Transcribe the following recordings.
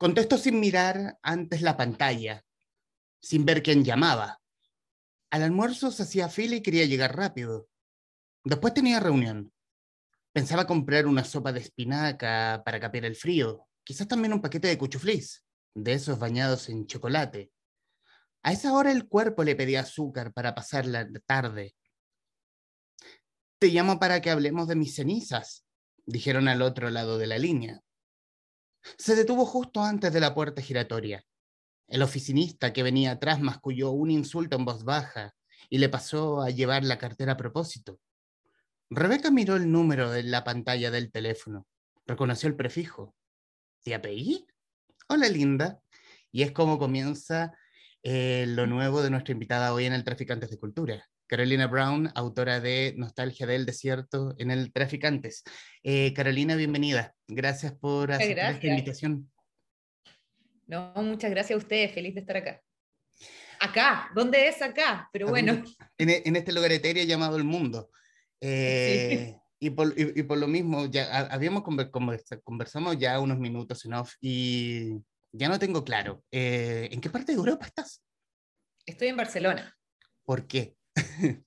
Contesto sin mirar antes la pantalla, sin ver quién llamaba. Al almuerzo se hacía fila y quería llegar rápido. Después tenía reunión. Pensaba comprar una sopa de espinaca para capear el frío, quizás también un paquete de cuchuflis, de esos bañados en chocolate. A esa hora el cuerpo le pedía azúcar para pasar la tarde. Te llamo para que hablemos de mis cenizas, dijeron al otro lado de la línea. Se detuvo justo antes de la puerta giratoria. El oficinista que venía atrás masculló un insulto en voz baja y le pasó a llevar la cartera a propósito. Rebeca miró el número en la pantalla del teléfono. Reconoció el prefijo. ¿Te apellí? Hola, linda. Y es como comienza eh, lo nuevo de nuestra invitada hoy en el Traficantes de Cultura. Carolina Brown, autora de Nostalgia del Desierto en el Traficantes. Eh, Carolina, bienvenida. Gracias por aceptar esta invitación. No, muchas gracias a ustedes. Feliz de estar acá. Acá, ¿dónde es acá? Pero bueno. En, este lugar etéreo llamado El Mundo. Eh, y, por, y, por, lo mismo, ya habíamos conversado, conversamos ya unos minutos en off y ya no tengo claro. Eh, ¿En qué parte de Europa estás? Estoy en Barcelona. ¿Por qué?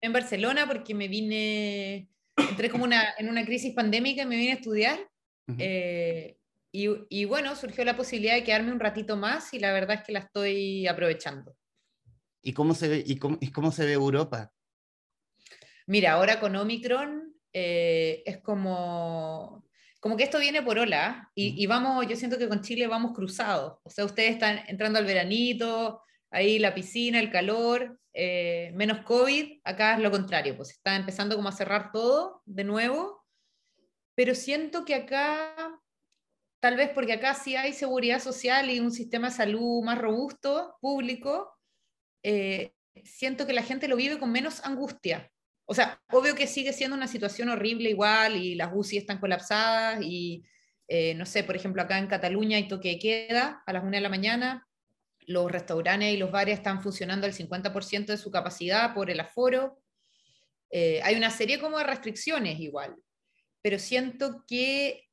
en Barcelona porque me vine, entré como una, en una crisis pandémica y me vine a estudiar. Eh, y, y, bueno, surgió la posibilidad de quedarme un ratito más y la verdad es que la estoy aprovechando. ¿Y cómo se ve, y cómo, y cómo se ve Europa? Mira, ahora con Omicron eh, es como, como que esto viene por ola y, y, vamos, yo siento que con Chile vamos cruzados. O sea, ustedes están entrando al veranito, ahí la piscina, el calor, eh, menos COVID, acá es lo contrario, pues está empezando como a cerrar todo de nuevo, pero siento que acá, tal vez porque acá sí hay seguridad social y un sistema de salud más robusto, público, eh, siento que la gente lo vive con menos angustia. O sea, obvio que sigue siendo una situación horrible igual y las UCI están colapsadas y, eh, no sé, por ejemplo, acá en Cataluña hay toque de queda a las 1 de la mañana, los restaurantes y los bares están funcionando al 50% de su capacidad por el aforo. Eh, hay una serie como de restricciones igual, pero siento que,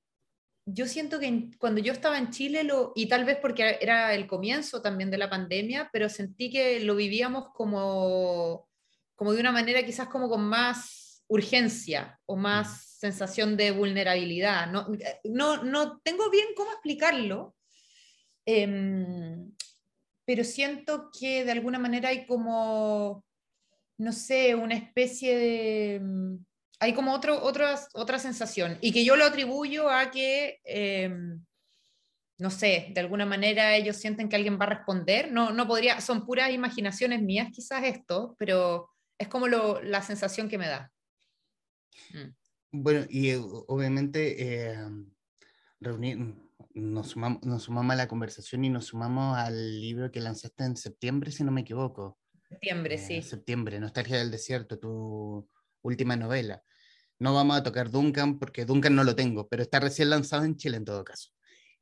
yo siento que cuando yo estaba en Chile, lo, y tal vez porque era el comienzo también de la pandemia, pero sentí que lo vivíamos como, como de una manera quizás como con más urgencia o más mm. sensación de vulnerabilidad. No, no, no tengo bien cómo explicarlo. Em, pero siento que de alguna manera hay como, no sé, una especie de... Mm, hay como otro, otra sensación y que yo lo atribuyo a que, em, no sé, de alguna manera ellos sienten que alguien va a responder. No, no podría, son puras imaginaciones mías quizás esto, pero es como lo, la sensación que me da. Mm. Bueno, y eh, obviamente eh, reunir, nos sumamos, nos sumamos a la conversación y nos sumamos al libro que lanzaste en septiembre, si no me equivoco. Septiembre, eh, sí. Septiembre, Nostalgia del Desierto, tu última novela. No vamos a tocar Duncan porque Duncan no lo tengo, pero está recién lanzado en Chile en todo caso.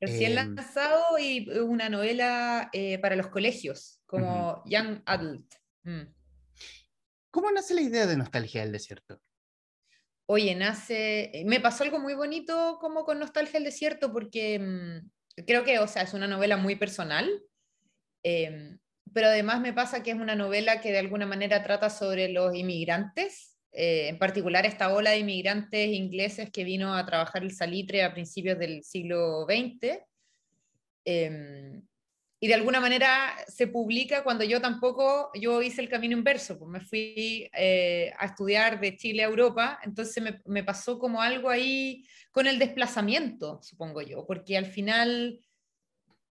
Recién em, lanzado y una novela eh, para los colegios, como Young Adult. Mm. ¿Cómo nace la idea de Nostalgia del Desierto? Oye, nace, eh, me pasó algo muy bonito como con Nostalgia del Desierto, porque mm, creo que, o sea, es una novela muy personal, em, pero además me pasa que es una novela que de alguna manera trata sobre los inmigrantes, eh, en particular esta ola de inmigrantes ingleses que vino a trabajar el salitre a principios del siglo XX y de alguna manera se publica cuando yo tampoco, yo hice el camino inverso, pues me fui eh, a estudiar de Chile a Europa, entonces me, me, pasó como algo ahí con el desplazamiento, supongo yo, porque al final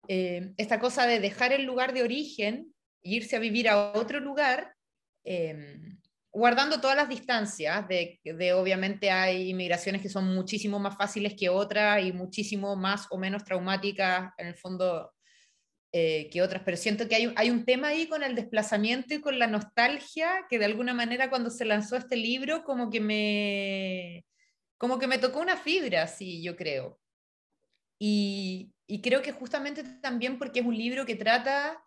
eh, esta cosa de dejar el lugar de origen e irse a vivir a otro lugar, em, guardando todas las distancias, de, de, obviamente hay inmigraciones que son muchísimo más fáciles que otras y muchísimo más o menos traumáticas, en el fondo eh, que otras, pero siento que hay, hay, un tema ahí con el desplazamiento y con la nostalgia que de alguna manera cuando se lanzó este libro como que me, como que me tocó una fibra, sí, yo creo. Y, y creo que justamente también porque es un libro que trata,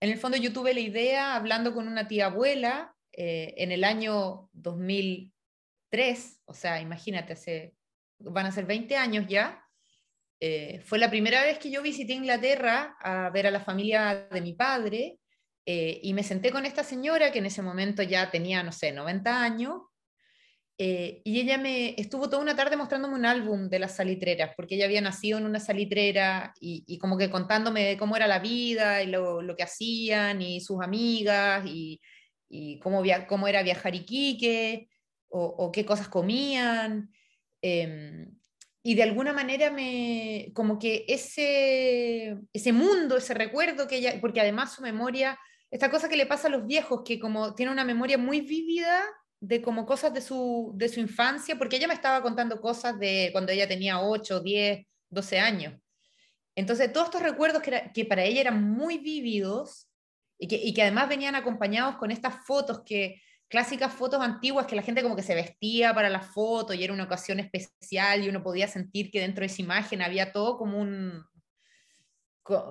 en el fondo yo tuve la idea hablando con una tía abuela eh, en el año 2003, o sea, imagínate, hace, van a ser 20 años ya, Eh, fue la primera vez que yo visité Inglaterra a ver a la familia de mi padre eh, y me senté con esta señora que en ese momento ya tenía, no sé, 90 años. Eh, y ella me estuvo toda una tarde mostrándome un álbum de las salitreras, porque ella había nacido en una salitrera y, como que contándome cómo era la vida y lo, que hacían y sus amigas y, y cómo, cómo era viajar Iquique o, o qué cosas comían. Em, y de alguna manera me, como que ese, ese mundo, ese recuerdo que ella, porque además su memoria, esta cosa que le pasa a los viejos, que como tiene una memoria muy vívida de como cosas de su, de su infancia, porque ella me estaba contando cosas de cuando ella tenía 8, 10, 12 años. Entonces, todos estos recuerdos que, que para ella eran muy vívidos y que, y que además venían acompañados con estas fotos que, clásicas fotos antiguas que la gente como que se vestía para la foto y era una ocasión especial y uno podía sentir que dentro de esa imagen había todo como un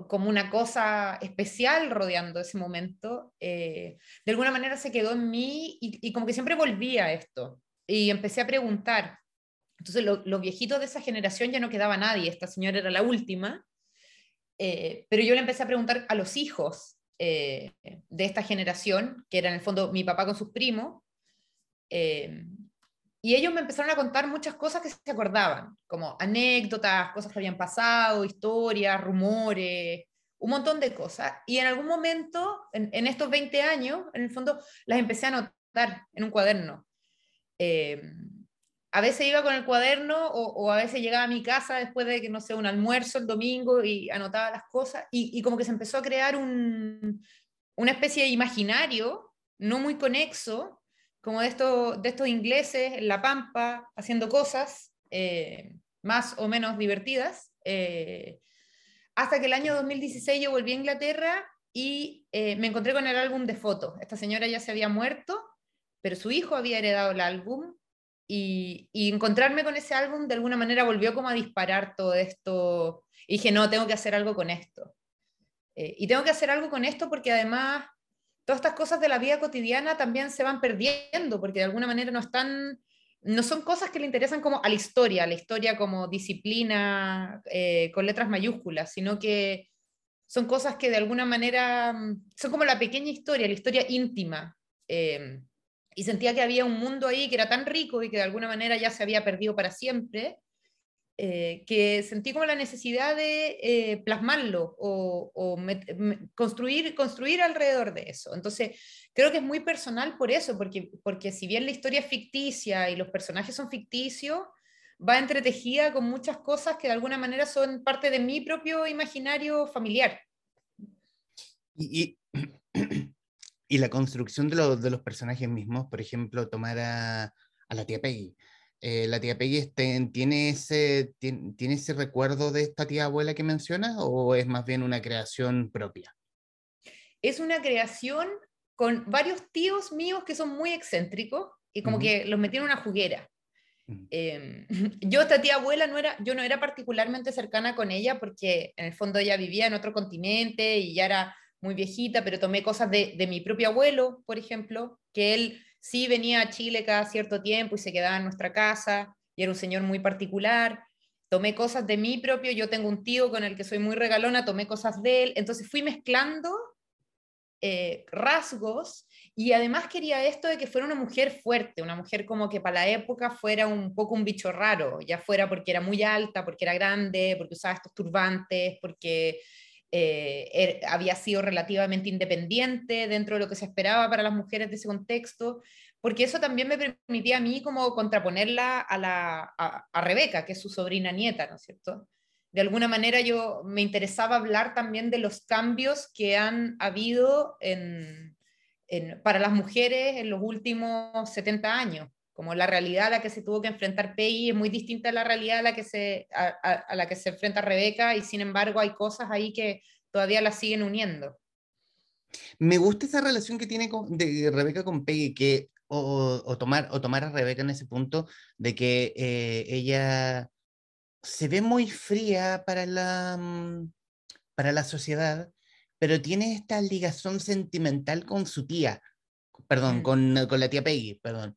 como una cosa especial rodeando ese momento, eh, de alguna manera se quedó en mí y, como que siempre volvía a esto. Y empecé a preguntar. Entonces, los viejitos de esa generación ya no quedaba nadie, esta señora era la última, eh, pero yo le empecé a preguntar a los hijos eh, de esta generación, que era en el fondo mi papá con sus primos, eh, y ellos me empezaron a contar muchas cosas que se acordaban, como anécdotas, cosas que habían pasado, historias, rumores, un montón de cosas. Y en algún momento, en, estos 20 años, en el fondo, las empecé a anotar en un cuaderno. Eh, a veces iba con el cuaderno o, a veces llegaba a mi casa después de que, no sé, un almuerzo el domingo y anotaba las cosas y, como que se empezó a crear un, una especie de imaginario no muy conexo, como de, esto, de estos ingleses en La Pampa haciendo cosas eh, más o menos divertidas, eh, hasta que el año 2016 yo volví a Inglaterra y eh, me encontré con el álbum de fotos. Esta señora ya se había muerto, pero su hijo había heredado el álbum y, encontrarme con ese álbum de alguna manera volvió como a disparar todo esto. Y dije, no, tengo que hacer algo con esto. Eh, y tengo que hacer algo con esto porque además todas estas cosas de la vida cotidiana también se van perdiendo, porque de alguna manera no están, no son cosas que le interesan como a la historia, a la historia como disciplina eh, con letras mayúsculas, sino que son cosas que de alguna manera mm, son como la pequeña historia, la historia íntima. Eh, y sentía que había un mundo ahí que era tan rico y que de alguna manera ya se había perdido para siempre, eh, que sentí como la necesidad de eh, plasmarlo o, construir, construir alrededor de eso. Entonces, creo que es muy personal por eso, porque, porque si bien la historia es ficticia y los personajes son ficticios, va entretejida con muchas cosas que de alguna manera son parte de mi propio imaginario familiar. Y, y la construcción de, de, los personajes mismos, por ejemplo, tomar a, a la tía Peggy. Eh, ¿La tía Peggy este, tiene, ese, tiene, ese recuerdo de esta tía abuela que mencionas o es más bien una creación propia? Es una creación con varios tíos míos que son muy excéntricos y como que los metí en una juguera. Em, yo esta tía abuela no era, yo no era particularmente cercana con ella porque en el fondo ella vivía en otro continente y ya era muy viejita, pero tomé cosas de, de, mi propio abuelo, por ejemplo, que él sí venía a Chile cada cierto tiempo y se quedaba en nuestra casa, y era un señor muy particular. Tomé cosas de mi propio, yo tengo un tío con el que soy muy regalona, tomé cosas de él, entonces fui mezclando eh, rasgos y además quería esto de que fuera una mujer fuerte, una mujer como que para la época fuera un poco un bicho raro, ya fuera porque era muy alta, porque era grande, porque usaba estos turbantes, porque eh, er, había sido relativamente independiente dentro de lo que se esperaba para las mujeres de ese contexto, porque eso también me permitía a mí como contraponerla a, la, a, Rebeca, que es su sobrina nieta, ¿no es cierto? De alguna manera yo me interesaba hablar también de los cambios que han habido en, para las mujeres en los últimos 70 años como la realidad a la que se tuvo que enfrentar Peggy es muy distinta a la realidad a la que se, a, la que se enfrenta Rebeca y sin embargo hay cosas ahí que todavía la siguen uniendo. Me gusta esa relación que tiene con, de Rebeca con Peggy, que, o, tomar, o tomar a Rebeca en ese punto de que eh, ella se ve muy fría para la, mm, para la sociedad, pero tiene esta ligación sentimental con su tía, perdón, mm. con, con la tía Peggy, perdón.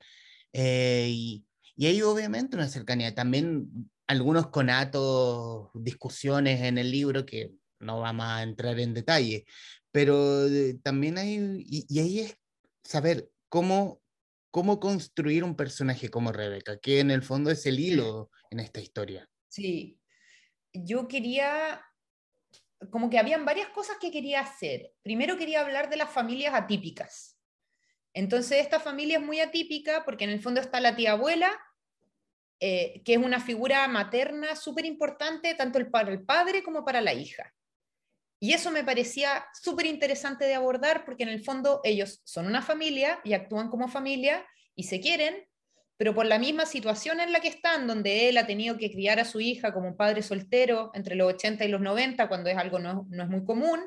Eh, y, y, hay obviamente una cercanía. También algunos conatos, discusiones en el libro que no vamos a entrar en detalle, pero eh, también hay, y, ahí es saber cómo, cómo construir un personaje como Rebeca, que en el fondo es el hilo en esta historia. Sí, yo quería, como que habían varias cosas que quería hacer. Primero quería hablar de las familias atípicas. Entonces, esta familia es muy atípica porque en el fondo está la tía abuela, eh, que es una figura materna súper importante tanto para el padre como para la hija. Y eso me parecía súper interesante de abordar porque en el fondo ellos son una familia y actúan como familia y se quieren, pero por la misma situación en la que están, donde él ha tenido que criar a su hija como un padre soltero entre los 80 y los 90, cuando es algo no, no es muy común,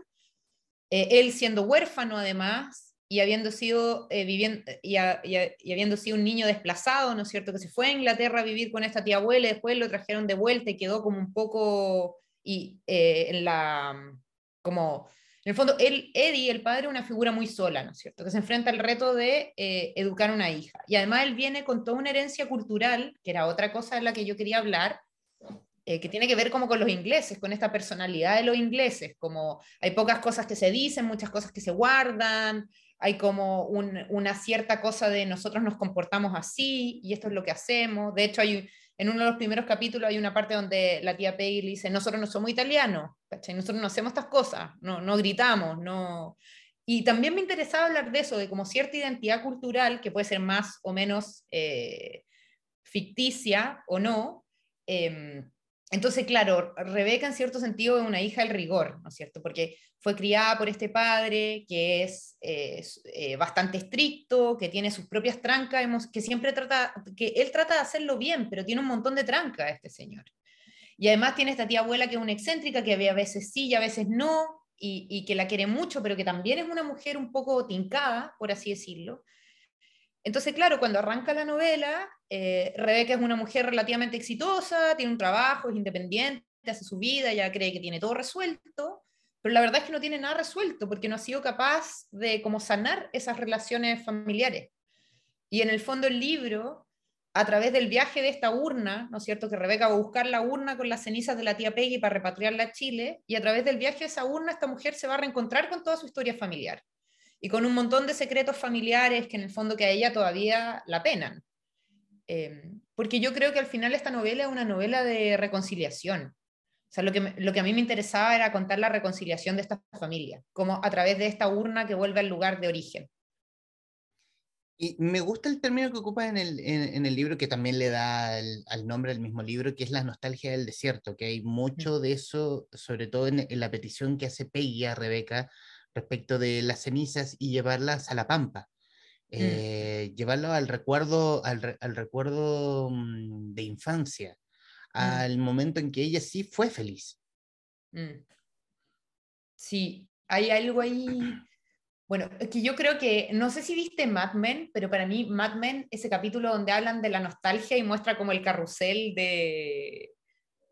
eh, él siendo huérfano además y habiendo sido eh, viviendo y, y, habiendo sido un niño desplazado, ¿no es cierto? Que se fue a Inglaterra a vivir con esta tía abuela, y después lo trajeron de vuelta y quedó como un poco y, eh, en la como, en el fondo, él, Eddie, el padre, es una figura muy sola, ¿no es cierto? Que se enfrenta al reto de eh, educar a una hija. Y además él viene con toda una herencia cultural, que era otra cosa de la que yo quería hablar, eh, que tiene que ver como con los ingleses, con esta personalidad de los ingleses, como hay pocas cosas que se dicen, muchas cosas que se guardan, hay como una cierta cosa de nosotros nos comportamos así y esto es lo que hacemos. De hecho, hay, en uno de los primeros capítulos hay una parte donde la tía Peggy le dice, nosotros no somos italianos, nosotros no hacemos estas cosas, no, no gritamos, no... Y también me interesaba hablar de eso, de como cierta identidad cultural que puede ser más o menos eh, ficticia o no, eh, entonces, claro, Rebeca en cierto sentido es una hija del rigor, ¿no es cierto? Porque fue criada por este padre que es, eh, bastante estricto, que tiene sus propias trancas, que siempre trata, que él trata de hacerlo bien, pero tiene un montón de trancas este señor. Y además tiene esta tía abuela que es una excéntrica, que a veces sí y a veces no, y, y que la quiere mucho, pero que también es una mujer un poco tincada, por así decirlo. Entonces, claro, cuando arranca la novela, eh, Rebeca es una mujer relativamente exitosa, tiene un trabajo, es independiente, hace su vida, ya cree que tiene todo resuelto, pero la verdad es que no tiene nada resuelto porque no ha sido capaz de como sanar esas relaciones familiares. Y en el fondo el libro, a través del viaje de esta urna, ¿no es cierto? Que Rebeca va a buscar la urna con las cenizas de la tía Peggy para repatriarla a Chile, y a través del viaje de esa urna esta mujer se va a reencontrar con toda su historia familiar y con un montón de secretos familiares que en el fondo que a ella todavía la penan. Eh, porque yo creo que al final esta novela es una novela de reconciliación. O sea, lo que, lo que a mí me interesaba era contar la reconciliación de esta familia, como a través de esta urna que vuelve al lugar de origen. Y me gusta el término que ocupa en el, en, el libro, que también le da al nombre del mismo libro, que es la nostalgia del desierto, que hay mucho de eso, sobre todo en, en la petición que hace Peggy a Rebeca respecto de las cenizas y llevarlas a la pampa. Mm. Eh, llevarlo al recuerdo, al, recuerdo mm, de infancia, mm. al momento en que ella sí fue feliz. Sí, hay algo ahí. Bueno, es que yo creo que, no sé si viste Mad Men, pero para mí Mad Men, ese capítulo donde hablan de la nostalgia y muestra como el carrusel de...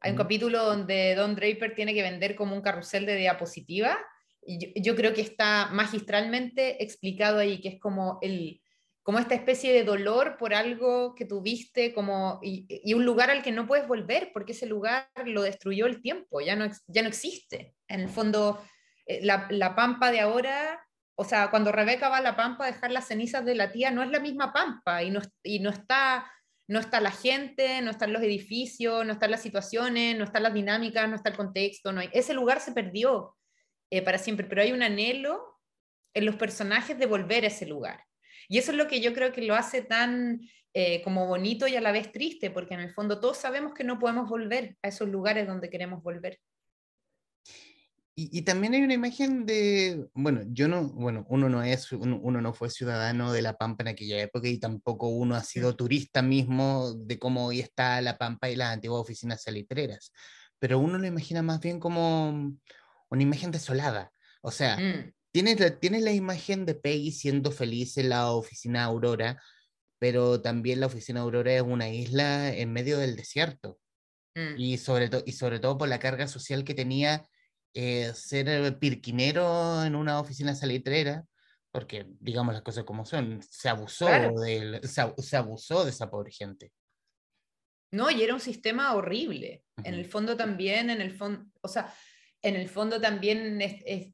Hay un capítulo donde Don Draper tiene que vender como un carrusel de diapositiva yo, creo que está magistralmente explicado ahí, que es como, el, como esta especie de dolor por algo que tuviste como, y, un lugar al que no puedes volver, porque ese lugar lo destruyó el tiempo, ya no, ya no existe. En el fondo, eh, la, la pampa de ahora, o sea, cuando Rebeca va a la pampa a dejar las cenizas de la tía, no es la misma pampa y no, y no está no está la gente, no están los edificios, no están las situaciones, no están las dinámicas, no está el contexto, no hay, ese lugar se perdió. Eh, para siempre, pero hay un anhelo en los personajes de volver a ese lugar. Y eso es lo que yo creo que lo hace tan eh, como bonito y a la vez triste, porque en el fondo todos sabemos que no podemos volver a esos lugares donde queremos volver. Y, también hay una imagen de, bueno, yo no, bueno, uno no es, uno, no fue ciudadano de La Pampa en aquella época y tampoco uno ha sido turista mismo de cómo hoy está La Pampa y las antiguas oficinas salitreras, pero uno lo imagina más bien como una imagen desolada. O sea, mm. tienes, la, la imagen de Peggy siendo feliz en la oficina Aurora, pero también la oficina Aurora es una isla en medio del desierto. Mm. Y, sobre y sobre todo por la carga social que tenía eh, ser pirquinero en una oficina salitrera, porque digamos las cosas como son, se abusó, de, se, abusó de esa pobre gente. No, y era un sistema horrible. En el fondo también, en el fondo, o sea, en el fondo también es,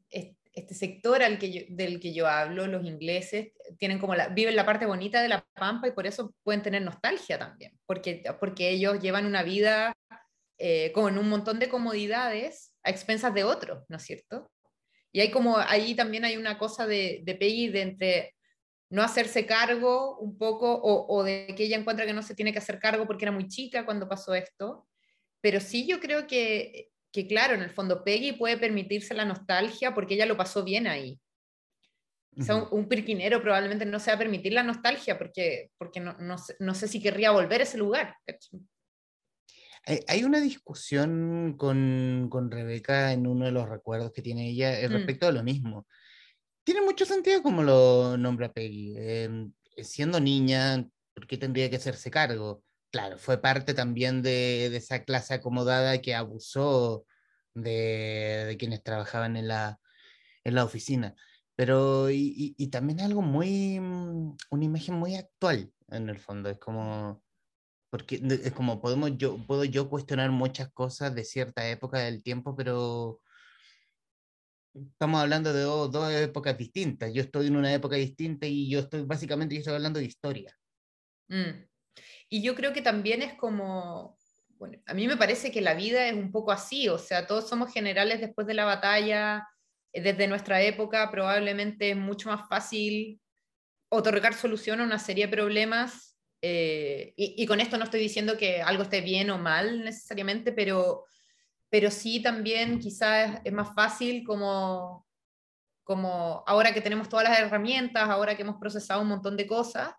este sector al que del que yo hablo, los ingleses, tienen como la, viven la parte bonita de la pampa y por eso pueden tener nostalgia también, porque, porque ellos llevan una vida eh, con un montón de comodidades a expensas de otros, ¿no es cierto? Y hay como, ahí también hay una cosa de, de Peggy de entre no hacerse cargo un poco o, o, de que ella encuentra que no se tiene que hacer cargo porque era muy chica cuando pasó esto. Pero sí yo creo que que claro, en el fondo Peggy puede permitirse la nostalgia porque ella lo pasó bien ahí. O sea, un, pirquinero probablemente no se va a permitir la nostalgia porque, porque no, no, no sé si querría volver a ese lugar. Hay una discusión con, con, Rebeca en uno de los recuerdos que tiene ella mm. respecto a lo mismo. Tiene mucho sentido como lo nombra Peggy. Em, siendo niña, ¿por qué tendría que hacerse cargo? Claro, fue parte también de, esa clase acomodada que abusó de, quienes trabajaban en la, en la oficina. Pero, y, y, también algo muy, mm, una imagen muy actual, en el fondo, es como, porque es como podemos, yo, puedo yo cuestionar muchas cosas de cierta época del tiempo, pero estamos hablando de dos, épocas distintas. Yo estoy en una época distinta y yo estoy, básicamente, yo estoy hablando de historia. Mm. Y yo creo que también es como, bueno, a mí me parece que la vida es un poco así, o sea, todos somos generales después de la batalla, eh, desde nuestra época probablemente es mucho más fácil otorgar solución a una serie de problemas. Eh, y, con esto no estoy diciendo que algo esté bien o mal necesariamente, pero, pero sí también quizás es más fácil como, como ahora que tenemos todas las herramientas, ahora que hemos procesado un montón de cosas,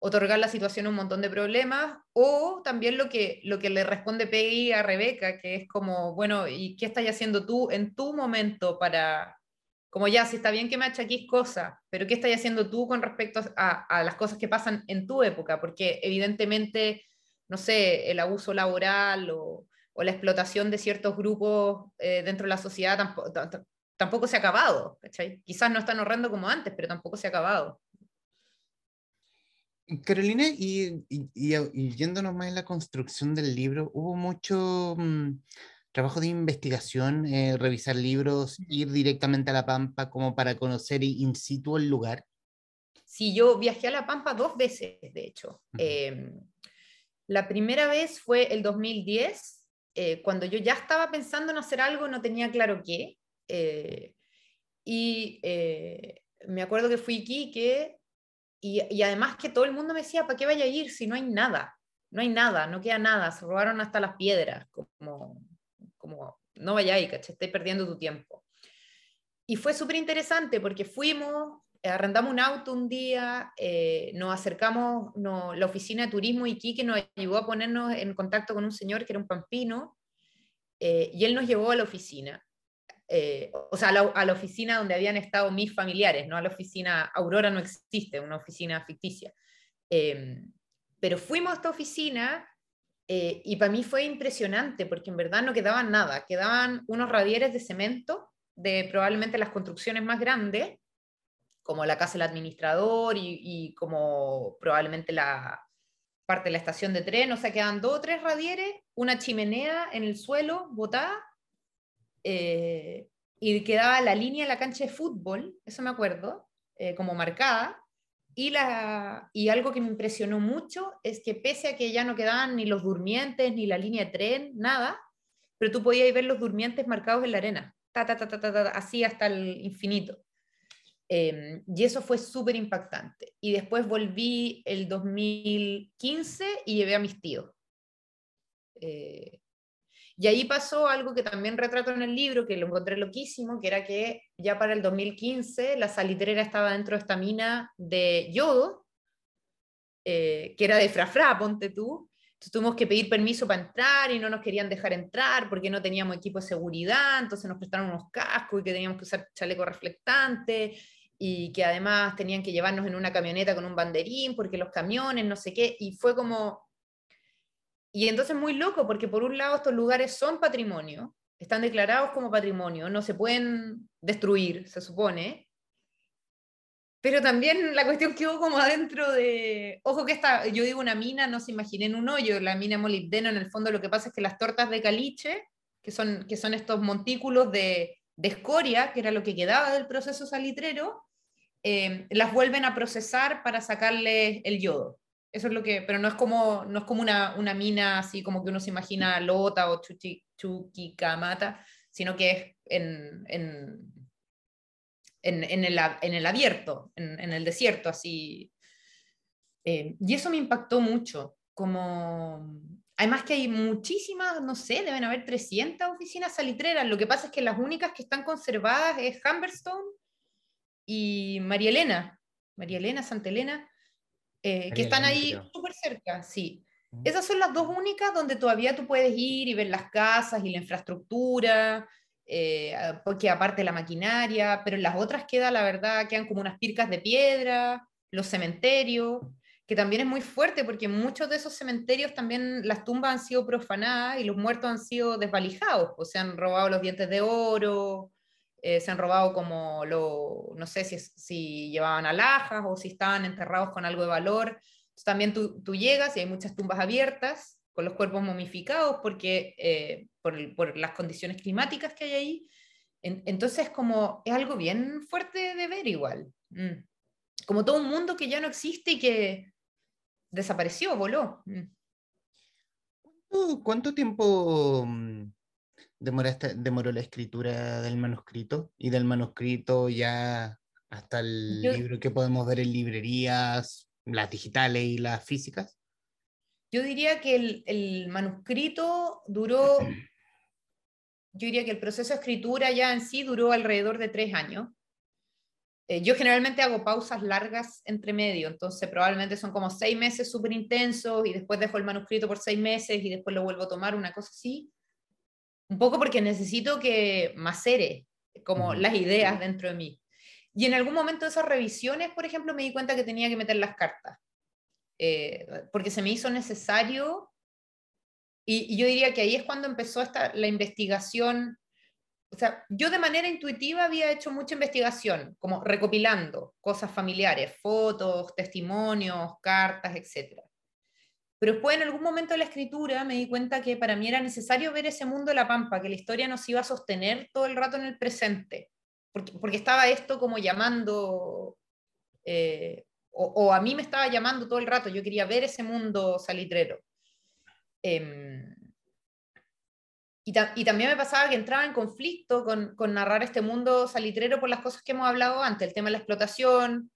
otorgar la situación un montón de problemas, o también lo que, lo que le responde Peggy a Rebeca, que es como, bueno, ¿y qué estás haciendo tú en tu momento para, como ya, si está bien que me achaquís cosas, pero ¿qué estás haciendo tú con respecto a, las cosas que pasan en tu época? Porque evidentemente, no sé, el abuso laboral o, o la explotación de ciertos grupos eh, dentro de la sociedad tampoco, tampoco se ha acabado, Quizás no es tan horrendo como antes, pero tampoco se ha acabado. Carolina, y, yéndonos más en la construcción del libro, ¿hubo mucho mm, trabajo de investigación, eh, revisar libros, ir directamente a La Pampa como para conocer in situ el lugar? Sí, yo viajé a La Pampa dos veces, de hecho. Em, la primera vez fue el 2010, eh, cuando yo ya estaba pensando en hacer algo, no tenía claro qué. Eh, y me acuerdo que fui aquí y, además que todo el mundo me decía, ¿para qué vaya a ir si no hay nada? No hay nada, no queda nada, se robaron hasta las piedras, como, como no vayáis, ¿cachai? Estáis perdiendo tu tiempo. Y fue súper interesante porque fuimos, arrendamos un auto un día, eh, nos acercamos, no, la oficina de turismo Iquique nos ayudó a ponernos en contacto con un señor que era un pampino, eh, y él nos llevó a la oficina. Eh, o sea, a la, oficina donde habían estado mis familiares, no a la oficina, Aurora no existe, una oficina ficticia. Em, pero fuimos a esta oficina eh, y para mí fue impresionante porque en verdad no quedaban nada, quedaban unos radieres de cemento de probablemente las construcciones más grandes, como la casa del administrador y, y como probablemente la parte de la estación de tren, o sea, quedaban dos o tres radieres, una chimenea en el suelo botada eh, y quedaba la línea de la cancha de fútbol, eso me acuerdo, eh, como marcada. Y, la, y algo que me impresionó mucho es que pese a que ya no quedaban ni los durmientes, ni la línea de tren, nada, pero tú podías ver los durmientes marcados en la arena, ta, ta, ta, ta, así hasta el infinito. Em, y eso fue súper impactante. Y después volví el 2015 y llevé a mis tíos. Eh, y ahí pasó algo que también retrato en el libro, que lo encontré loquísimo, que era que ya para el 2015 la salitrera estaba dentro de esta mina de yodo, eh, que era de frafra, ponte tú. Entonces tuvimos que pedir permiso para entrar y no nos querían dejar entrar porque no teníamos equipo de seguridad, entonces nos prestaron unos cascos y que teníamos que usar chaleco reflectante y que además tenían que llevarnos en una camioneta con un banderín porque los camiones, no sé qué, y fue como y entonces muy loco, porque por un lado estos lugares son patrimonio, están declarados como patrimonio, no se pueden destruir, se supone, Pero también la cuestión quedó como adentro de, ojo que esta, yo digo una mina, no se imaginen un hoyo, la mina molibdeno en el fondo lo que pasa es que las tortas de caliche, que son, que son estos montículos de, de escoria, que era lo que quedaba del proceso salitrero, eh, las vuelven a procesar para sacarle el yodo. Eso es lo que, pero no es como, no es como una, una mina así como que uno se imagina lota o chuchi, chuquicamata, sino que es en, en, en, en, el, en el, abierto, en, el desierto, así. Eh, y eso me impactó mucho, como... Además que hay muchísimas, no sé, deben haber 300 oficinas salitreras. Lo que pasa es que las únicas que están conservadas es Humberstone y María Elena, María Elena, Santa Elena, eh, que están ahí súper cerca, sí. Esas son las dos únicas donde todavía tú puedes ir y ver las casas y la infraestructura, eh, porque aparte la maquinaria, pero en las otras queda, la verdad, quedan como unas pircas de piedra, los cementerios, que también es muy fuerte porque muchos de esos cementerios también las tumbas han sido profanadas y los muertos han sido desvalijados, o se han robado los dientes de oro, eh, se han robado como, lo, no sé si, si llevaban alhajas o si estaban enterrados con algo de valor. también tú, tú llegas y hay muchas tumbas abiertas con los cuerpos momificados porque, eh, por, por, las condiciones climáticas que hay ahí. entonces, como es algo bien fuerte de ver igual. Mm. Como todo un mundo que ya no existe y que desapareció, voló. Mm. ¿Cuánto, tiempo demoró la escritura del manuscrito? Y del manuscrito ya hasta el libro que podemos ver en librerías, las digitales y las físicas. Yo diría que el, manuscrito duró, yo diría que el proceso de escritura ya en sí duró alrededor de tres años. Eh, yo generalmente hago pausas largas entre medio, entonces probablemente son como seis meses súper intensos y después dejo el manuscrito por seis meses y después lo vuelvo a tomar, una cosa así. Un poco porque necesito que macere como las ideas dentro de mí. Y en algún momento de esas revisiones, por ejemplo, me di cuenta que tenía que meter las cartas. Eh, porque se me hizo necesario, y, yo diría que ahí es cuando empezó esta, la investigación, o sea, yo de manera intuitiva había hecho mucha investigación, como recopilando cosas familiares, fotos, testimonios, cartas, etc. Pero después en algún momento de la escritura me di cuenta que para mí era necesario ver ese mundo de la pampa, que la historia nos iba a sostener todo el rato en el presente, porque, estaba esto como llamando eh, o, a mí me estaba llamando todo el rato, yo quería ver ese mundo salitrero. Em, y, y, también me pasaba que entraba en conflicto con, con, narrar este mundo salitrero por las cosas que hemos hablado antes, el tema de la explotación.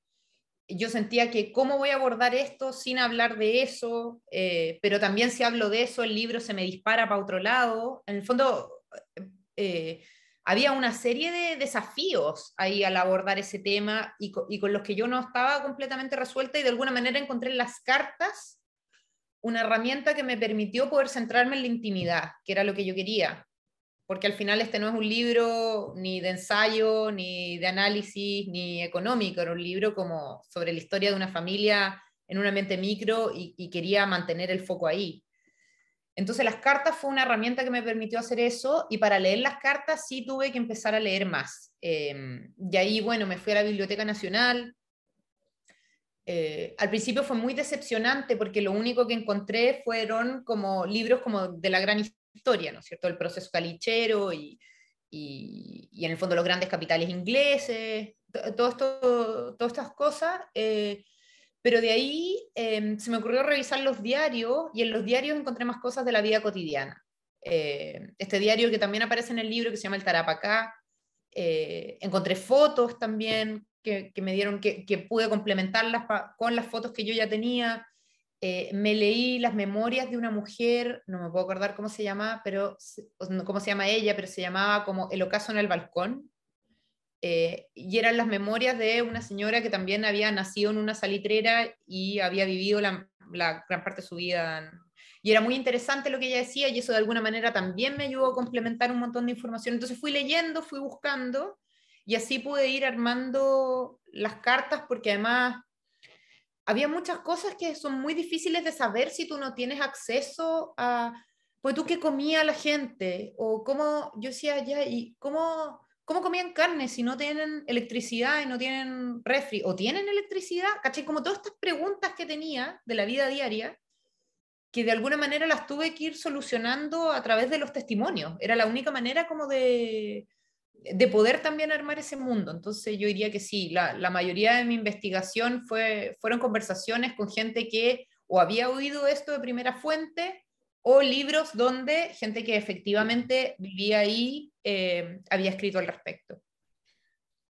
Yo sentía que cómo voy a abordar esto sin hablar de eso, eh, pero también si hablo de eso, el libro se me dispara para otro lado. En el fondo, eh, había una serie de desafíos ahí al abordar ese tema y, con los que yo no estaba completamente resuelta y de alguna manera encontré en las cartas una herramienta que me permitió poder centrarme en la intimidad, que era lo que yo quería, porque al final este no es un libro ni de ensayo, ni de análisis, ni económico, era un libro como sobre la historia de una familia en un ambiente micro y quería mantener el foco ahí. Entonces las cartas fue una herramienta que me permitió hacer eso y para leer las cartas sí tuve que empezar a leer más. Eh, y ahí, bueno, me fui a la Biblioteca Nacional. Eh, al principio fue muy decepcionante porque lo único que encontré fueron como libros como de la gran historia, ¿no es cierto? El proceso calichero y, y, y en el fondo los grandes capitales ingleses, todo esto, todas estas cosas. Eh, pero de ahí em, se me ocurrió revisar los diarios y en los diarios encontré más cosas de la vida cotidiana. Eh, este diario que también aparece en el libro que se llama El Tarapacá. Eh, encontré fotos también que, me dieron, que, que, pude complementarlas con las fotos que yo ya tenía. Eh, me leí las memorias de una mujer, no me puedo acordar cómo se llama, pero cómo se llama ella, pero se llamaba como El ocaso en el balcón. Eh, y eran las memorias de una señora que también había nacido en una salitrera y había vivido la, gran parte de su vida. Y era muy interesante lo que ella decía y eso de alguna manera también me ayudó a complementar un montón de información. Entonces fui leyendo, fui buscando y así pude ir armando las cartas porque además había muchas cosas que son muy difíciles de saber si tú no tienes acceso a, pues tú qué comía la gente o cómo, yo decía ya, y cómo ¿cómo comían carne si no tienen electricidad y no tienen refri? ¿O tienen electricidad? ¿Cachai? Como todas estas preguntas que tenía de la vida diaria, que de alguna manera las tuve que ir solucionando a través de los testimonios. Era la única manera como de, de poder también armar ese mundo. Entonces yo diría que sí, la, la mayoría de mi investigación fue, fueron conversaciones con gente que o había oído esto de primera fuente o libros donde gente que efectivamente vivía ahí eh, había escrito al respecto.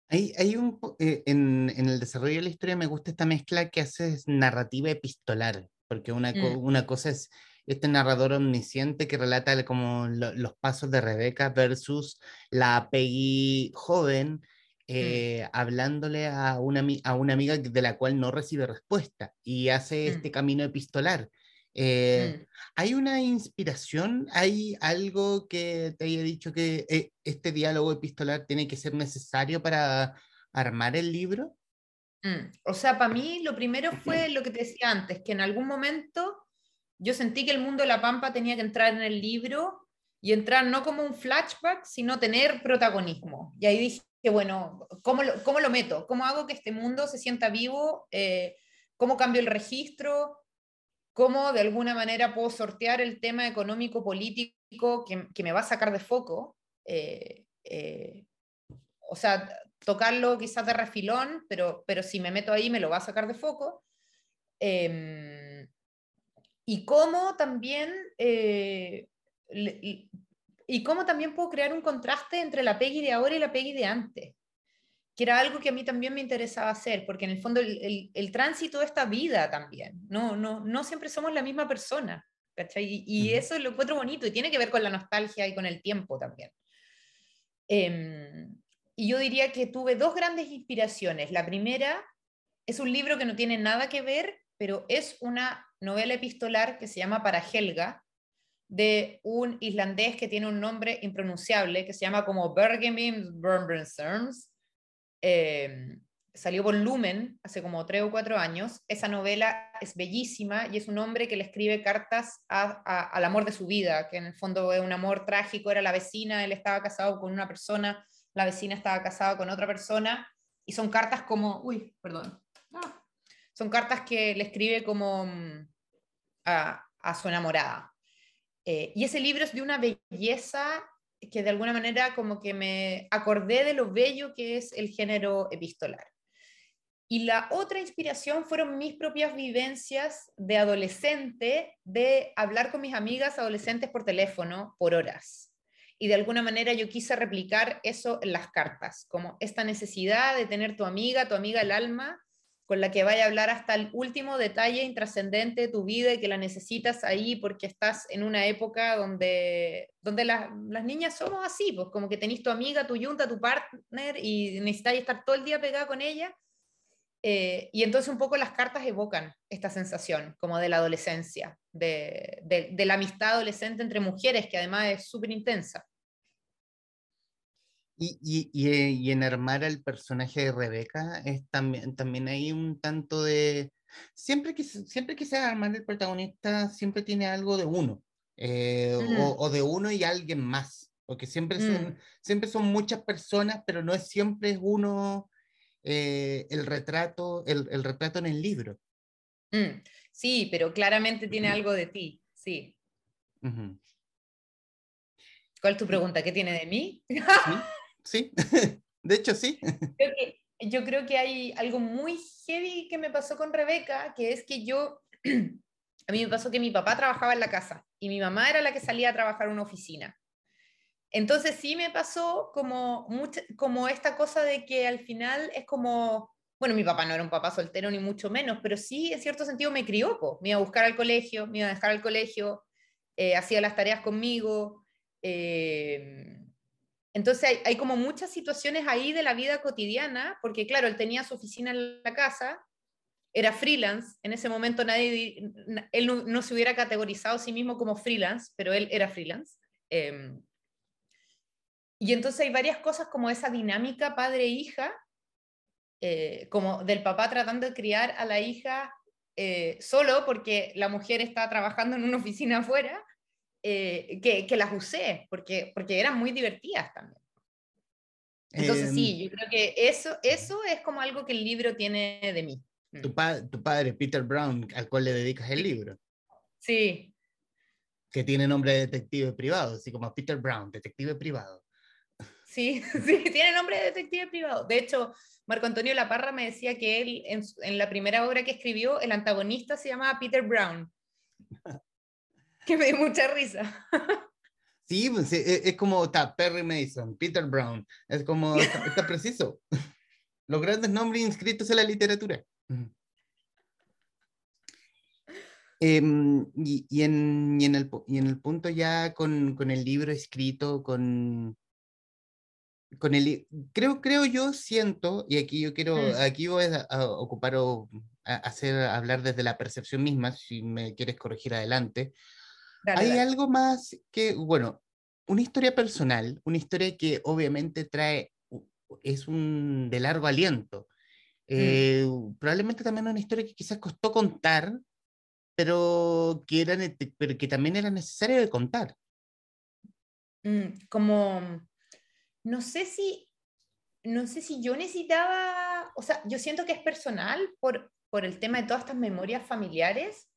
Hay, hay un, eh, en, en, el desarrollo de la historia me gusta esta mezcla que haces narrativa epistolar, porque una, mm. una cosa es este narrador omnisciente que relata como lo, los pasos de Rebeca versus la Peggy joven mm. eh, hablándole a una, a una amiga de la cual no recibe respuesta y hace mm. este camino epistolar. Eh, mm. ¿Hay una inspiración? ¿Hay algo que te haya dicho que eh, este diálogo epistolar tiene que ser necesario para armar el libro? Mm, o sea, para mí lo primero fue lo que te decía antes, que en algún momento yo sentí que el mundo de la Pampa tenía que entrar en el libro y entrar no como un flashback, sino tener protagonismo. Y ahí dije, bueno, ¿cómo lo, cómo lo meto? ¿Cómo hago que este mundo se sienta vivo? Eh, ¿Cómo cambio el registro? cómo de alguna manera puedo sortear el tema económico-político que, me va a sacar de foco. Eh, eh, o sea, tocarlo quizás de refilón, pero, pero si me meto ahí me lo va a sacar de foco. Em, y cómo también... Eh, y cómo también puedo crear un contraste entre la Peggy de ahora y la Peggy de antes que era algo que a mí también me interesaba hacer, porque en el fondo el, el, tránsito de esta vida también, no, no, no siempre somos la misma persona, ¿cachai? Y, eso es lo encuentro bonito y tiene que ver con la nostalgia y con el tiempo también. Em, y yo diría que tuve dos grandes inspiraciones. La primera es un libro que no tiene nada que ver, pero es una novela epistolar que se llama Para Helga, de un islandés que tiene un nombre impronunciable, que se llama como Bergemin Burnbrenserms, Em, salió por Lumen hace como tres o cuatro años. Esa novela es bellísima y es un hombre que le escribe cartas al amor de su vida, que en el fondo es un amor trágico, era la vecina, él estaba casado con una persona, la vecina estaba casada con otra persona, y son cartas como, uy, perdón, son cartas que le escribe como mm, a, su enamorada. Eh, y ese libro es de una belleza que de alguna manera como que me acordé de lo bello que es el género epistolar. Y la otra inspiración fueron mis propias vivencias de adolescente, de hablar con mis amigas adolescentes por teléfono por horas. Y de alguna manera yo quise replicar eso en las cartas, como esta necesidad de tener tu amiga, tu amiga el alma, con la que vaya a hablar hasta el último detalle intrascendente de tu vida y que la necesitas ahí porque estás en una época donde, donde las niñas somos así, pues como que tenés tu amiga, tu yunta, tu partner y necesitáis estar todo el día pegada con ella. Eh, y entonces un poco las cartas evocan esta sensación como de la adolescencia, de, de la amistad adolescente entre mujeres, que además es súper intensa. Y, y, eh, y, en armar al personaje de Rebeca es también, también hay un tanto de... Siempre que, siempre que se armar el protagonista, siempre tiene algo de uno, eh, o, de uno y alguien más, porque siempre son, mm. siempre son muchas personas, pero no es siempre es uno eh, el, retrato, el, el, retrato en el libro. Mm. Sí, pero claramente tiene algo de ti, sí. ¿Cuál es tu pregunta? ¿Qué tiene de mí? ¿Sí? Sí, de hecho sí. yo creo que hay algo muy heavy que me pasó con Rebeca, que es que yo, a mí me pasó que mi papá trabajaba en la casa y mi mamá era la que salía a trabajar en una oficina. Entonces sí me pasó como, como esta cosa de que al final es como, bueno, mi papá no era un papá soltero ni mucho menos, pero sí en cierto sentido me crió, me iba a buscar al colegio, me iba a dejar al colegio, eh, hacía las tareas conmigo. Eh, entonces hay, como muchas situaciones ahí de la vida cotidiana, porque claro, él tenía su oficina en la casa, era freelance, en ese momento nadie, él no, se hubiera categorizado a sí mismo como freelance, pero él era freelance. Em, y entonces hay varias cosas como esa dinámica padre-hija, eh, como del papá tratando de criar a la hija eh, solo porque la mujer está trabajando en una oficina afuera, eh, que, las usé, porque, porque eran muy divertidas también. Entonces sí, yo creo que eso, eso es como algo que el libro tiene de mí. Mm. Tu, tu padre, Peter Brown, al cual le dedicas el libro. Sí. Que tiene nombre de detective privado, así como Peter Brown, detective privado. Sí, sí, tiene nombre de detective privado. De hecho, Marco Antonio Laparra me decía que él, en, en la primera obra que escribió, el antagonista se llamaba Peter Brown. que me dio mucha risa. Sí, pues, e, es, como está, Perry Mason, Peter Brown, es como, está, preciso. Los grandes nombres inscritos en la literatura. Em, y, y, en, y, en el, y en el punto ya con, con el libro escrito, con, con el, creo, creo yo, siento, y aquí yo quiero, mm. aquí voy a, ocupar o hacer, hablar desde la percepción misma, si me quieres corregir adelante, hay algo más que, bueno, una historia personal, una historia que obviamente trae, es un de largo aliento. Mm. Eh, probablemente también una historia que quizás costó contar, pero que, era, pero que también era necesario de contar. Mm, como, no sé si, no sé si yo necesitaba, o sea, yo siento que es personal por, por el tema de todas estas memorias familiares,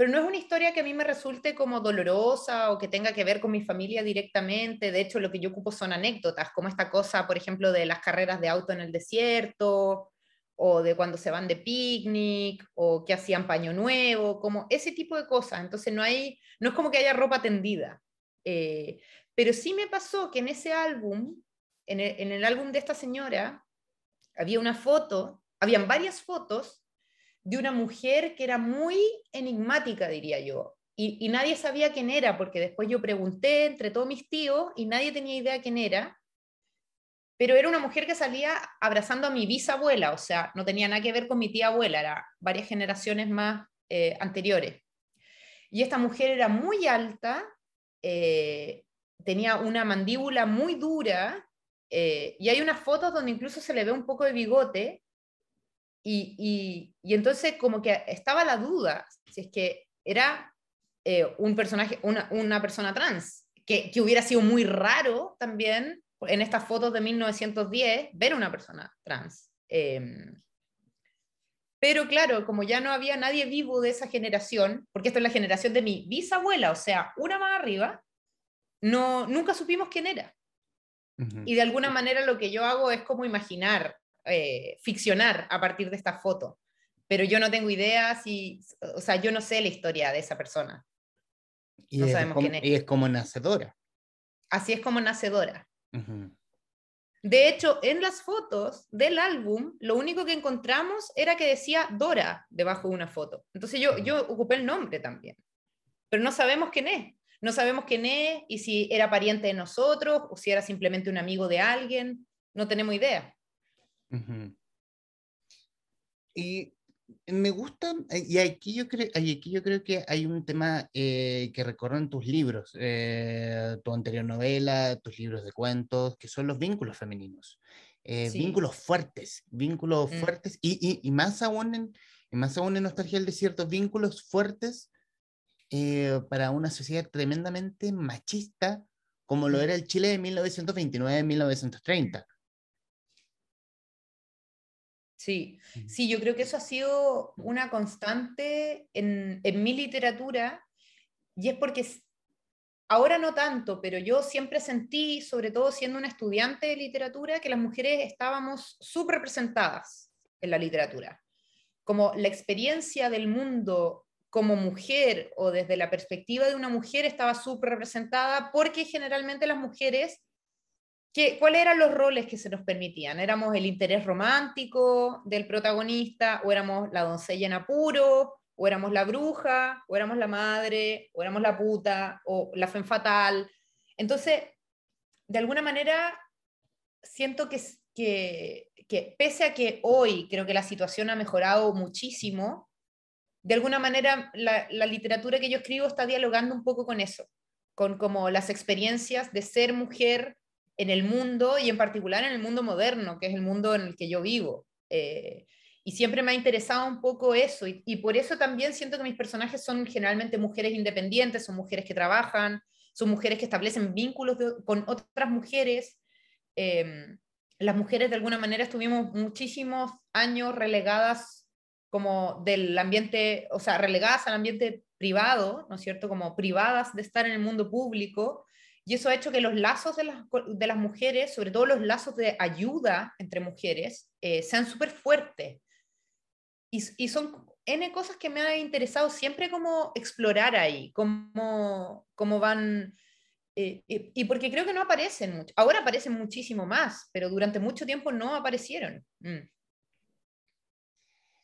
pero no es una historia que a mí me resulte como dolorosa o que tenga que ver con mi familia directamente. De hecho, lo que yo ocupo son anécdotas, como esta cosa, por ejemplo, de las carreras de auto en el desierto, o de cuando se van de picnic, o que hacían paño nuevo, como ese tipo de cosas. Entonces, no, hay, no es como que haya ropa tendida. Eh, pero sí me pasó que en ese álbum, en el, en el álbum de esta señora, había una foto, habían varias fotos de una mujer que era muy enigmática, diría yo. Y, nadie sabía quién era, porque después yo pregunté entre todos mis tíos y nadie tenía idea quién era. Pero era una mujer que salía abrazando a mi bisabuela, o sea, no tenía nada que ver con mi tía abuela, era varias generaciones más eh, anteriores. Y esta mujer era muy alta, eh, tenía una mandíbula muy dura, eh, y hay unas fotos donde incluso se le ve un poco de bigote, y, entonces como que estaba la duda si es que era eh, un personaje, una, persona trans, que, hubiera sido muy raro también en estas fotos de 1910 ver una persona trans. Em, pero claro, como ya no había nadie vivo de esa generación, porque esto es la generación de mi bisabuela, o sea, una más arriba, no, nunca supimos quién era. Y de alguna manera lo que yo hago es como imaginar eh, ficcionar a partir de esta foto, pero yo no tengo idea si, o sea, yo no sé la historia de esa persona. Y no sabemos quién es. Y es como nacedora. Así es como nacedora. De hecho, en las fotos del álbum, lo único que encontramos era que decía Dora debajo de una foto. Entonces yo, yo ocupé el nombre también. Pero no sabemos quién es. No sabemos quién es y si era pariente de nosotros o si era simplemente un amigo de alguien. No tenemos idea. Y me gusta, eh, y aquí yo creo, aquí yo creo que hay un tema eh, que recorren tus libros, eh, tu anterior novela, tus libros de cuentos, que son los vínculos femeninos. Vínculos fuertes, vínculos mm. fuertes, y, y, más aún en, más aún en Nostalgia del Desierto, vínculos fuertes para una sociedad tremendamente machista como lo mm. era el Chile de 1929-1930. Sí, sí, yo creo que eso ha sido una constante en, en mi literatura y es porque ahora no tanto, pero yo siempre sentí, sobre todo siendo una estudiante de literatura, que las mujeres estábamos subrepresentadas en la literatura. Como la experiencia del mundo como mujer o desde la perspectiva de una mujer estaba subrepresentada porque generalmente las mujeres ¿Cuáles eran los roles que se nos permitían? ¿Éramos el interés romántico del protagonista? ¿O éramos la doncella en apuro? ¿O éramos la bruja? ¿O éramos la madre? ¿O éramos la puta? ¿O la fe fatal? Entonces, de alguna manera, siento que, que, que pese a que hoy creo que la situación ha mejorado muchísimo, de alguna manera la, la literatura que yo escribo está dialogando un poco con eso, con como las experiencias de ser mujer en el mundo y en particular en el mundo moderno, que es el mundo en el que yo vivo. Eh, y siempre me ha interesado un poco eso y, por eso también siento que mis personajes son generalmente mujeres independientes, son mujeres que trabajan, son mujeres que establecen vínculos con otras mujeres. Em, las mujeres de alguna manera estuvimos muchísimos años relegadas como del ambiente, o sea, relegadas al ambiente privado, ¿no es cierto? Como privadas de estar en el mundo público. Y eso ha hecho que los lazos de las, de las mujeres, sobre todo los lazos de ayuda entre mujeres, eh, sean súper fuertes. Y, son N cosas que me han interesado siempre como explorar ahí, cómo, cómo van... Eh, y, porque creo que no aparecen mucho. Ahora aparecen muchísimo más, pero durante mucho tiempo no aparecieron. Mm.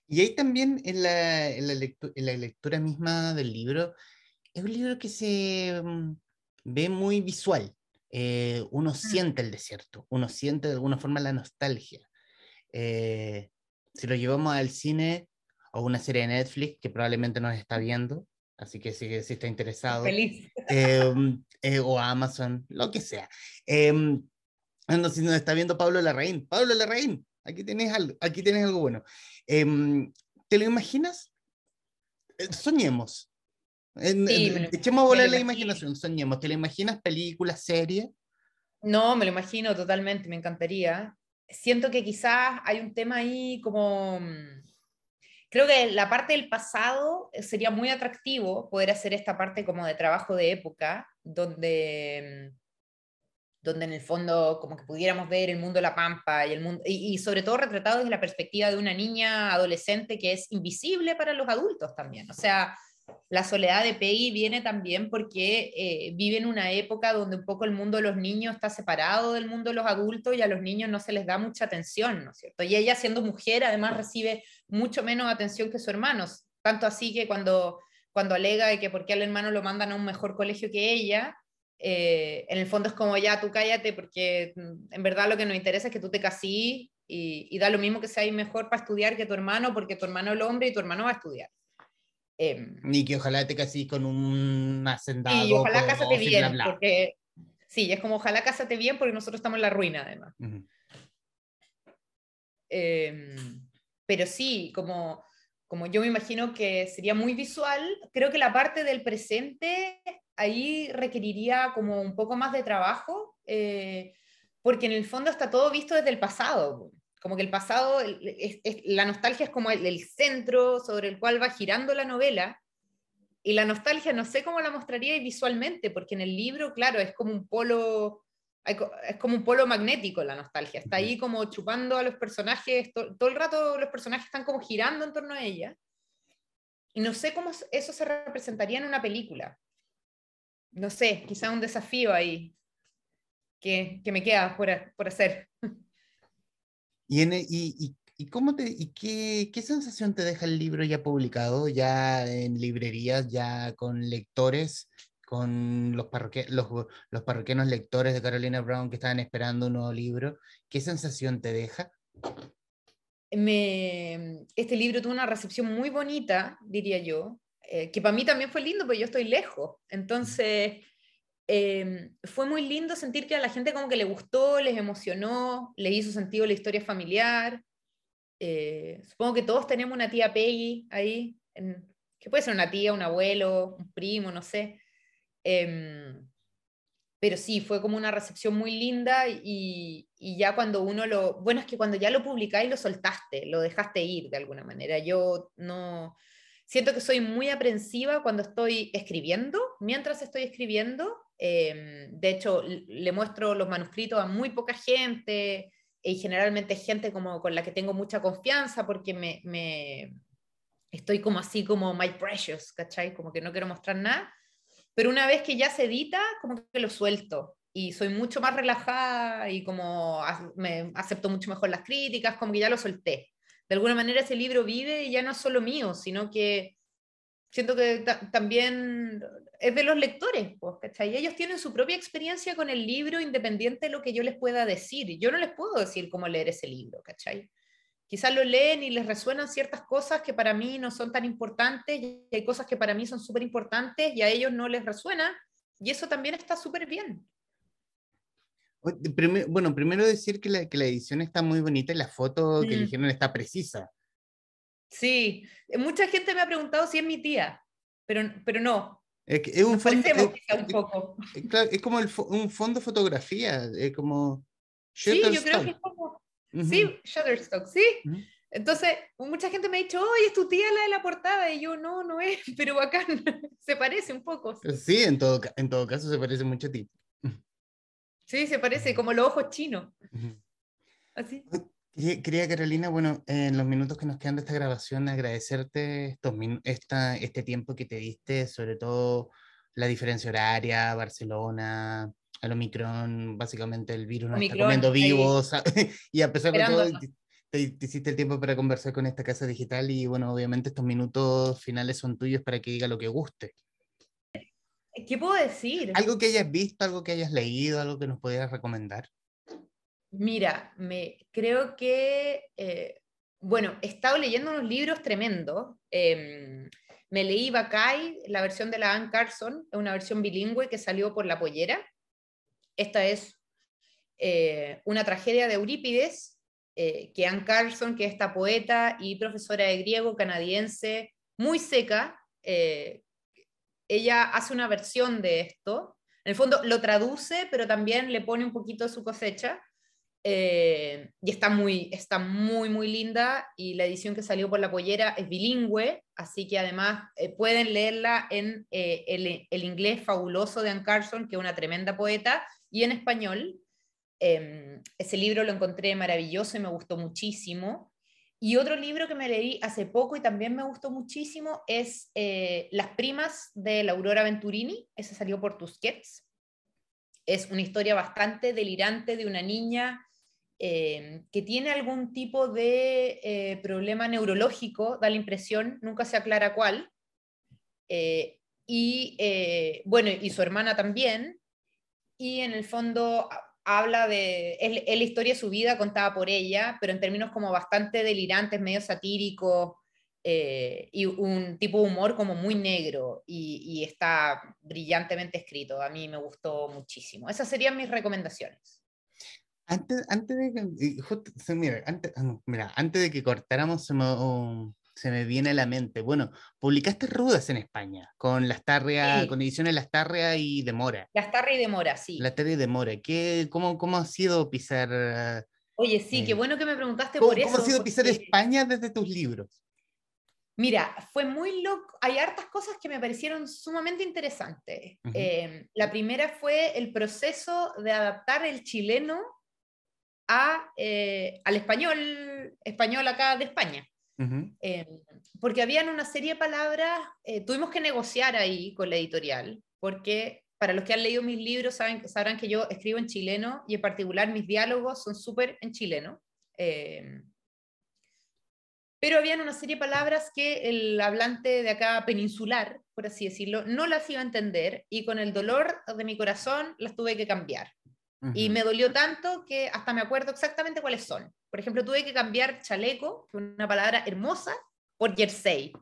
Y ahí también en la, en, la lectura, en la, lectura, misma del libro, es un libro que se mm, ve muy visual. Eh, uno siente el desierto, uno siente de alguna forma la nostalgia. Eh, si lo llevamos al cine o una serie de Netflix que probablemente nos está viendo, así que si, si está interesado, Feliz. Em, eh, o Amazon, lo que sea. Eh, si nos está viendo Pablo Larraín, Pablo Larraín, aquí tienes algo, aquí tienes algo bueno. Em, ¿Te lo imaginas? Echemos a volar la imaginación, soñemos. ¿Te lo imaginas película, serie? No, me lo imagino totalmente, me encantaría. Siento que quizás hay un tema ahí como... Mm, creo que la parte del pasado sería muy atractivo poder hacer esta parte como de trabajo de época, donde mm, donde en el fondo como que pudiéramos ver el mundo de la pampa y, el mundo, y, sobre todo retratado desde la perspectiva de una niña adolescente que es invisible para los adultos también. O sea, la soledad de Peggy viene también porque eh, vive en una época donde un poco el mundo de los niños está separado del mundo de los adultos y a los niños no se les da mucha atención, ¿no es cierto? Y ella siendo mujer además recibe mucho menos atención que sus hermanos, tanto así que cuando, cuando alega de que por qué al hermano lo mandan a un mejor colegio que ella, eh, en el fondo es como ya tú cállate porque mm, en verdad lo que nos interesa es que tú te casí y, da lo mismo que sea mejor para estudiar que tu hermano porque tu hermano es el hombre y tu hermano va a estudiar. Eh, Ni que ojalá te casís con un hacendado. Y ojalá cásate bien, porque sí, es como ojalá cásate bien porque nosotros estamos en la ruina además. Em, pero sí, como, como yo me imagino que sería muy visual, creo que la parte del presente ahí requeriría como un poco más de trabajo, eh, porque en el fondo está todo visto desde el pasado. Como que el pasado, la nostalgia es como el, centro sobre el cual va girando la novela, y la nostalgia no sé cómo la mostraría visualmente, porque en el libro, claro, es como un polo, es como un polo magnético la nostalgia, está ahí como chupando a los personajes, todo el rato los personajes están como girando en torno a ella, y no sé cómo eso se representaría en una película no sé, quizá un desafío ahí que, me queda por, por hacer. ¿Y, y, y, cómo te, y qué, qué, sensación te deja el libro ya publicado, ya en librerías, ya con lectores, con los, los, los parroquianos lectores de Carolina Brown que estaban esperando un nuevo libro? ¿Qué sensación te deja? Me, este libro tuvo una recepción muy bonita, diría yo. Eh, que para mí también fue lindo, porque yo estoy lejos. Entonces, em, fue muy lindo sentir que a la gente como que le gustó, les emocionó, les hizo sentido la historia familiar. Eh, supongo que todos tenemos una tía Peggy ahí, que puede ser una tía, un abuelo, un primo, no sé. Em, pero sí, fue como una recepción muy linda y, y, ya cuando uno lo, bueno, es que cuando ya lo publicáis lo soltaste, lo dejaste ir de alguna manera. Yo no, Siento que soy muy aprensiva cuando estoy escribiendo, mientras estoy escribiendo. Em, de hecho, le muestro los manuscritos a muy poca gente y generalmente gente como con la que tengo mucha confianza porque me, estoy como así como my precious, ¿cachai? Como que no quiero mostrar nada. Pero una vez que ya se edita, como que lo suelto y soy mucho más relajada y como me acepto mucho mejor las críticas, como que ya lo solté de alguna manera ese libro vive y ya no es solo mío, sino que siento que también es de los lectores, pues, ¿cachai? Ellos tienen su propia experiencia con el libro independiente de lo que yo les pueda decir. Yo no les puedo decir cómo leer ese libro, ¿cachai? Quizás lo leen y les resuenan ciertas cosas que para mí no son tan importantes y hay cosas que para mí son súper importantes y a ellos no les resuena y eso también está súper bien bueno, primero decir que la, que la, edición está muy bonita y la foto que mm. eligieron está precisa. Sí, mucha gente me ha preguntado si es mi tía, pero, pero no. Es, es un, fondo, es, un poco. es como el, un fondo fotografía, es como... Sí, yo creo que es como... Sí, Shutterstock, sí. Entonces, mucha gente me ha dicho, oye, es tu tía la de la portada, y yo, no, no es, pero bacán, se parece un poco. Sí, en todo, en todo caso se parece mucho a ti. Sí, se parece, como los ojos chinos. Así. Quería, Carolina, bueno, en los minutos que nos quedan de esta grabación, agradecerte estos esta, este tiempo que te diste, sobre todo la diferencia horaria, Barcelona, al Omicron, básicamente el virus nos está comiendo vivos, y a pesar de todo, te, hiciste el tiempo para conversar con esta casa digital y bueno, obviamente estos minutos finales son tuyos para que diga lo que guste. ¿Qué puedo decir? Algo que hayas visto, algo que hayas leído, algo que nos pudieras recomendar. Mira, me, creo que, eh, bueno, he estado leyendo unos libros tremendos. Em, me leí Bacay, la versión de la Anne Carson, una versión bilingüe que salió por La Pollera. Esta es eh, una tragedia de Eurípides, eh, que Anne Carson, que es esta poeta y profesora de griego canadiense, muy seca, ella hace una versión de esto. En el fondo lo traduce, pero también le pone un poquito su cosecha. Eh, y está muy, está muy, muy linda y la edición que salió por la pollera es bilingüe, así que además eh, pueden leerla en eh, el, el, inglés fabuloso de Anne Carson, que es una tremenda poeta, y en español. Em, ese libro lo encontré maravilloso y me gustó muchísimo. Y otro libro que me leí hace poco y también me gustó muchísimo es Las primas de la Aurora Venturini, ese salió por Tusquets. Es una historia bastante delirante de una niña eh, que tiene algún tipo de eh, problema neurológico, da la impresión, nunca se aclara cuál, eh, y bueno, y su hermana también, y en el fondo habla de, es, la historia de su vida contada por ella, pero en términos como bastante delirantes, medio satíricos, y un tipo de humor como muy negro y, está brillantemente escrito. A mí me gustó muchísimo. Esas serían mis recomendaciones. Antes, antes de que, mira, antes, ah, mira, antes de que cortáramos se me, oh, se me, viene a la mente. Bueno, publicaste Rudas en España, con las Lastarria, con ediciones Lastarria y Demora. Lastarria y Demora, sí. Lastarria y Demora. ¿Qué, cómo, ¿Cómo ha sido pisar? Oye, sí, qué eh, bueno que me preguntaste por eso. ¿Cómo ha sido pisar España desde tus libros? Mira, fue muy loco. Hay hartas cosas que me parecieron sumamente interesantes. Em, la primera fue el proceso de adaptar el chileno eh, al español, español acá de España. Eh, porque habían una serie de palabras, eh, tuvimos que negociar ahí con la editorial, porque para los que han leído mis libros saben, sabrán que yo escribo en chileno y en particular mis diálogos son súper en chileno. pero habían una serie de palabras que el hablante de acá peninsular, por así decirlo, no las iba a entender y con el dolor de mi corazón las tuve que cambiar. Y me dolió tanto que hasta me acuerdo exactamente cuáles son. Por ejemplo, tuve que cambiar chaleco, que es una palabra hermosa, por jersey,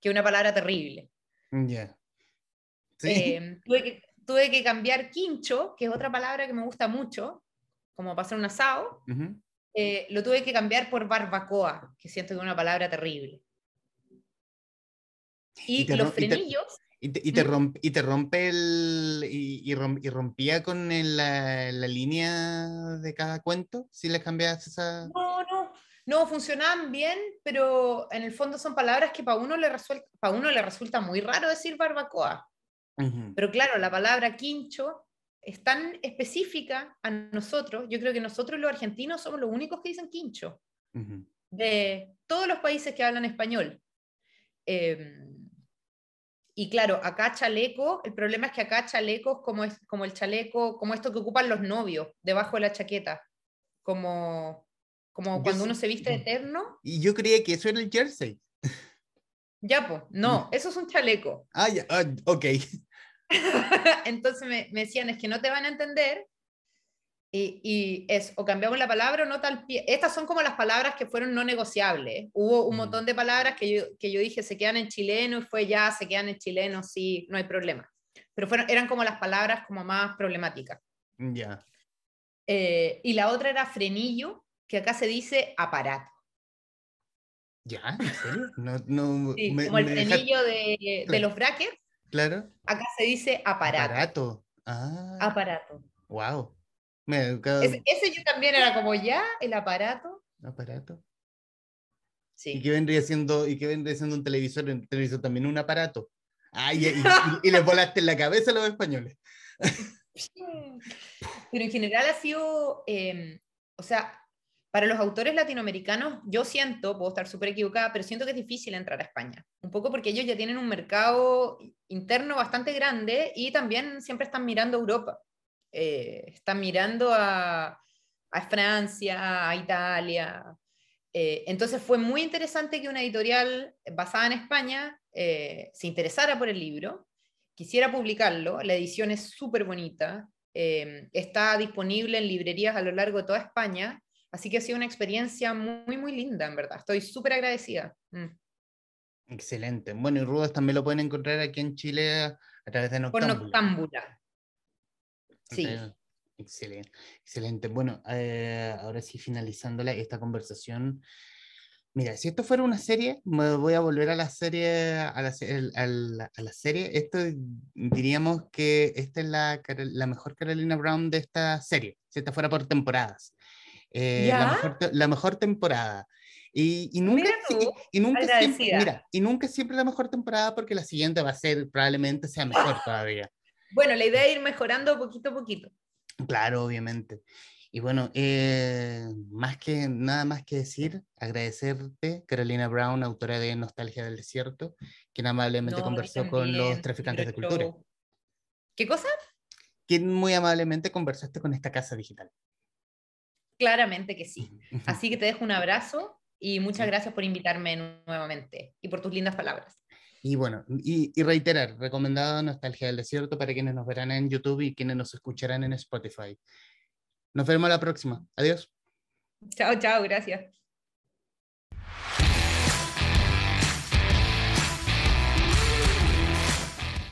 que es una palabra terrible. Ya. Em, tuve, que, tuve que cambiar quincho, que es otra palabra que me gusta mucho, como para hacer un asado. Eh, lo tuve que cambiar por barbacoa, que siento que es una palabra terrible. Y, los frenillos. Y te, y te, rompe, y te rompe el. Y, y rompía con la, la, línea de cada cuento si les cambias esa. No, no. No, funcionaban bien, pero en el fondo son palabras que para uno le, resulta, para uno le resulta muy raro decir barbacoa. Pero claro, la palabra quincho es tan específica a nosotros. Yo creo que nosotros los argentinos somos los únicos que dicen quincho. De todos los países que hablan español. Eh, y claro, acá chaleco, el problema es que acá chalecos como, es, como el chaleco, como esto que ocupan los novios, debajo de la chaqueta, como, como cuando uno se viste eterno. Y yo creía que eso era el jersey. Ya, pues, no, eso es un chaleco. Ah, ya, ah, ok. Entonces me, me, decían, es que no te van a entender, y, es o cambiamos la palabra o no tal pie. Estas son como las palabras que fueron no negociables. Hubo un mm. montón de palabras que yo, que yo dije se quedan en chileno y fue ya, se quedan en chileno, sí, no hay problema. Pero fueron, eran como las palabras como más problemáticas. Ya. Eh, y la otra era frenillo, que acá se dice aparato. ¿Ya? ¿En serio? No, no, como el frenillo de, de, los brackets. Claro. Acá se dice aparato. Aparato. Ah. Aparato. Wow. Ese, yo también era como ya, el aparato. Aparato. Sí. Y que vendría siendo, y que vendría siendo un televisor, un televisor también un aparato. Ay, y, les volaste en la cabeza a los españoles. Pero en general ha sido, em, o sea, para los autores latinoamericanos, yo siento, puedo estar súper equivocada, pero siento que es difícil entrar a España. Un poco porque ellos ya tienen un mercado interno bastante grande y también siempre están mirando Europa. Eh, están mirando a, a, Francia, a Italia. Eh, entonces fue muy interesante que una editorial basada en España eh, se interesara por el libro, quisiera publicarlo. La edición es súper bonita. está disponible en librerías a lo largo de toda España Así que ha sido una experiencia muy, muy linda, en verdad. Estoy súper agradecida. Mm. Excelente. Bueno, y Rudas también lo pueden encontrar aquí en Chile a, través de Noctámbula. Por Noctámbula. Sí. Excelente. Excelente. Bueno, eh, ahora sí, finalizando esta conversación. Mira, si esto fuera una serie, me voy a volver a la serie, a la, a la, serie. Esto diríamos que esta es la, la mejor Carolina Brown de esta serie, si esta fuera por temporadas. Eh, la, mejor, la, mejor, temporada. Y, y nunca, y, nunca siempre, mira, y nunca siempre la mejor temporada porque la siguiente va a ser, probablemente sea mejor todavía. Bueno, la idea es ir mejorando poquito a poquito. Claro, obviamente. Y bueno, eh, más que nada más que decir, agradecerte, Carolina Brown, autora de Nostalgia del Desierto, quien amablemente conversó con los traficantes de cultura. ¿Qué cosa? Quien muy amablemente conversaste con esta casa digital. Claramente que sí. Así que te dejo un abrazo y muchas gracias por invitarme nuevamente y por tus lindas palabras. Y bueno, y, reiterar, recomendado Nostalgia del Desierto para quienes nos verán en YouTube y quienes nos escucharán en Spotify. Nos vemos la próxima. Adiós. Chao, chao, gracias.